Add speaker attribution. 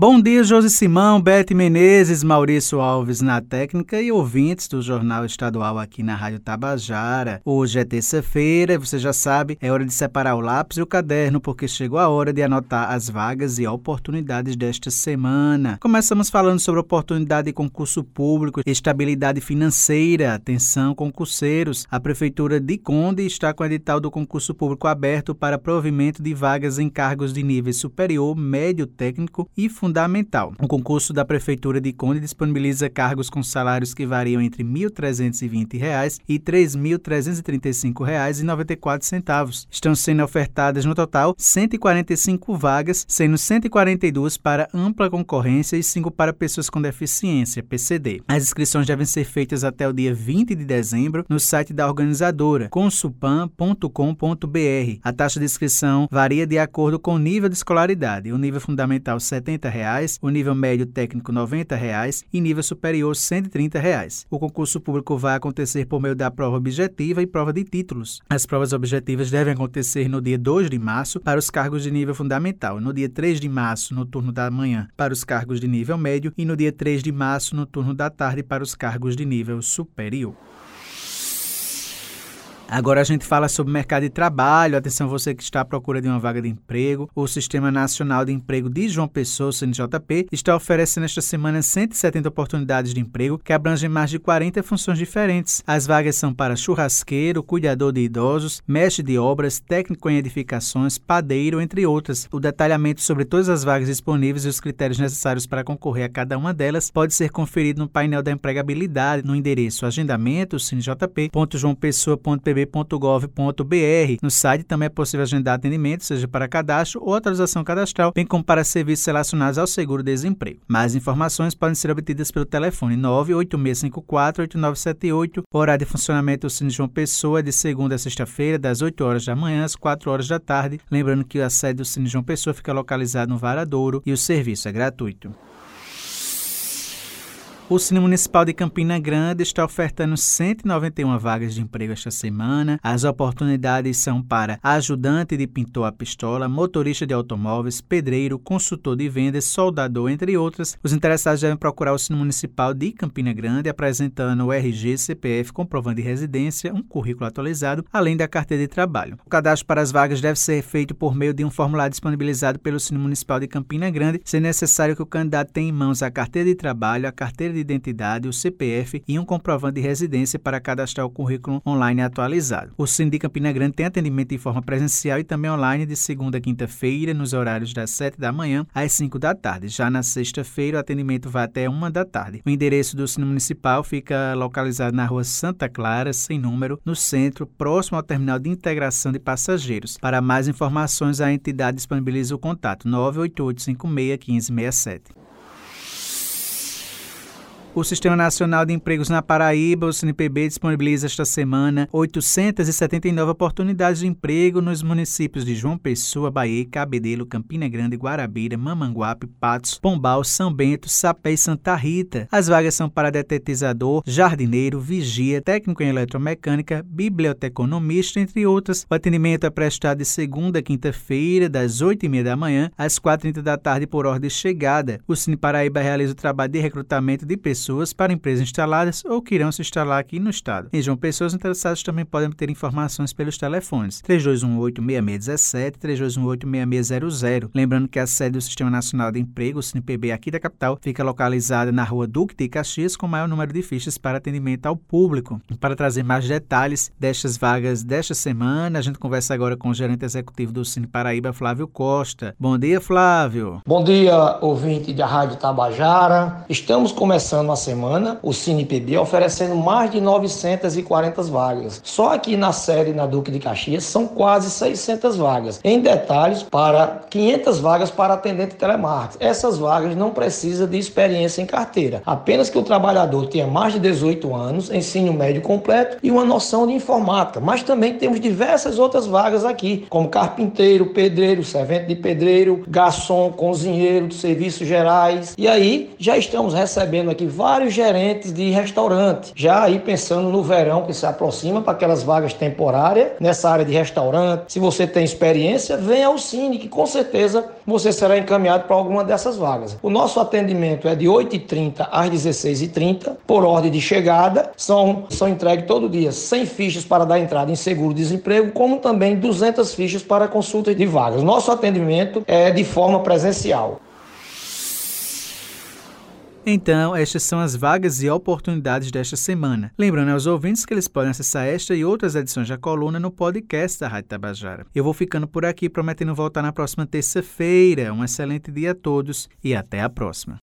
Speaker 1: Bom dia, Josi Simão, Bete Menezes, Maurício Alves na técnica e ouvintes do Jornal Estadual aqui na Rádio Tabajara. Hoje é terça-feira, você já sabe, é hora de separar o lápis e o caderno, porque chegou a hora de anotar as vagas e oportunidades desta semana. Começamos falando sobre oportunidade de concurso público, estabilidade financeira, atenção concurseiros. A Prefeitura de Conde está com o edital do concurso público aberto para provimento de vagas em cargos de nível superior, médio técnico e fundamental fundamental. O concurso da Prefeitura de Conde disponibiliza cargos com salários que variam entre R$ 1.320 e R$ 3.335,94. Estão sendo ofertadas no total 145 vagas, sendo 142 para ampla concorrência e 5 para pessoas com deficiência, PCD. As inscrições devem ser feitas até o dia 20 de dezembro no site da organizadora, consupan.com.br. A taxa de inscrição varia de acordo com o nível de escolaridade. O nível fundamental R$ 70 reais, o nível médio técnico 90 reais e nível superior 130 reais. O concurso público vai acontecer por meio da prova objetiva e prova de títulos. As provas objetivas devem acontecer no dia 2 de março para os cargos de nível fundamental, no dia 3 de março no turno da manhã para os cargos de nível médio e no dia 3 de março no turno da tarde para os cargos de nível superior. Agora a gente fala sobre mercado de trabalho. Atenção você que está à procura de uma vaga de emprego. O Sistema Nacional de Emprego de João Pessoa, CNJP, está oferecendo esta semana 170 oportunidades de emprego que abrangem mais de 40 funções diferentes. As vagas são para churrasqueiro, cuidador de idosos, mestre de obras, técnico em edificações, padeiro, entre outras. O detalhamento sobre todas as vagas disponíveis e os critérios necessários para concorrer a cada uma delas pode ser conferido no painel da empregabilidade no endereço agendamento sinjp.joaopessoa.pb www.gov.br. No site também é possível agendar atendimento, seja para cadastro ou atualização cadastral, bem como para serviços relacionados ao seguro-desemprego. Mais informações podem ser obtidas pelo telefone 986548978. O horário de funcionamento do Cine João Pessoa é de segunda a sexta-feira, das 8 horas da manhã às 4 horas da tarde. Lembrando que a sede do Cine João Pessoa fica localizada no Varadouro e o serviço é gratuito. O Cine Municipal de Campina Grande está ofertando 191 vagas de emprego esta semana. As oportunidades são para ajudante de pintor a pistola, motorista de automóveis, pedreiro, consultor de vendas, soldador, entre outras. Os interessados devem procurar o Cine Municipal de Campina Grande apresentando o RG, CPF, comprovando de residência, um currículo atualizado, além da carteira de trabalho. O cadastro para as vagas deve ser feito por meio de um formulário disponibilizado pelo Cine Municipal de Campina Grande, sendo necessário que o candidato tenha em mãos a carteira de trabalho, a carteira de de identidade, o CPF e um comprovante de residência para cadastrar o currículo online atualizado. O de Campina Grande tem atendimento de forma presencial e também online de segunda a quinta-feira, nos horários das 7 da manhã às 5 da tarde. Já na sexta-feira, o atendimento vai até 1 da tarde. O endereço do Cine Municipal fica localizado na rua Santa Clara, sem número, no centro, próximo ao terminal de integração de passageiros. Para mais informações, a entidade disponibiliza o contato 988 56 1567. O Sistema Nacional de Empregos na Paraíba, o SINPB, disponibiliza esta semana 879 oportunidades de emprego nos municípios de João Pessoa, Bahia, Cabedelo, Campina Grande, Guarabira, Mamanguape, Patos, Pombal, São Bento, Sapé e Santa Rita. As vagas são para detetizador, jardineiro, vigia, técnico em eletromecânica, biblioteconomista, entre outras. O atendimento é prestado de segunda a quinta-feira, das 8h30 da manhã às 4h30 da tarde, por ordem de chegada. O Cine Paraíba realiza o trabalho de recrutamento de pessoas pessoas para empresas instaladas ou que irão se instalar aqui no estado. Em João Pessoa, os interessados também podem obter informações pelos telefones 3218-6617 e 3218-6600. Lembrando que a sede do Sistema Nacional de Emprego, o SINPB, aqui da capital, fica localizada na rua Duque de Caxias, com maior número de fichas para atendimento ao público. Para trazer mais detalhes destas vagas desta semana, a gente conversa agora com o gerente executivo do Cine Paraíba, Flávio Costa. Bom dia, Flávio.
Speaker 2: Bom dia, ouvinte da Rádio Tabajara. Estamos começando a semana, o CinePB oferecendo mais de 940 vagas. Só aqui na série na Duque de Caxias são quase 600 vagas. Em detalhes, para 500 vagas para atendente telemarketing. Essas vagas não precisam de experiência em carteira, apenas que o trabalhador tenha mais de 18 anos, ensino médio completo e uma noção de informática. Mas também temos diversas outras vagas aqui, como carpinteiro, pedreiro, servente de pedreiro, garçom, cozinheiro de serviços gerais. E aí já estamos recebendo aqui vários gerentes de restaurante, já aí pensando no verão que se aproxima para aquelas vagas temporárias nessa área de restaurante. Se você tem experiência, venha ao Cine, que com certeza você será encaminhado para alguma dessas vagas. O nosso atendimento é de 8h30 às 16h30, por ordem de chegada. São, são entregues todo dia 100 fichas para dar entrada em seguro-desemprego, como também 200 fichas para consulta de vagas. Nosso atendimento é de forma presencial.
Speaker 1: Então, estas são as vagas e oportunidades desta semana. Lembrando aos ouvintes que eles podem acessar esta e outras edições da coluna no podcast da Rádio Tabajara. Eu vou ficando por aqui, prometendo voltar na próxima terça-feira. Um excelente dia a todos e até a próxima.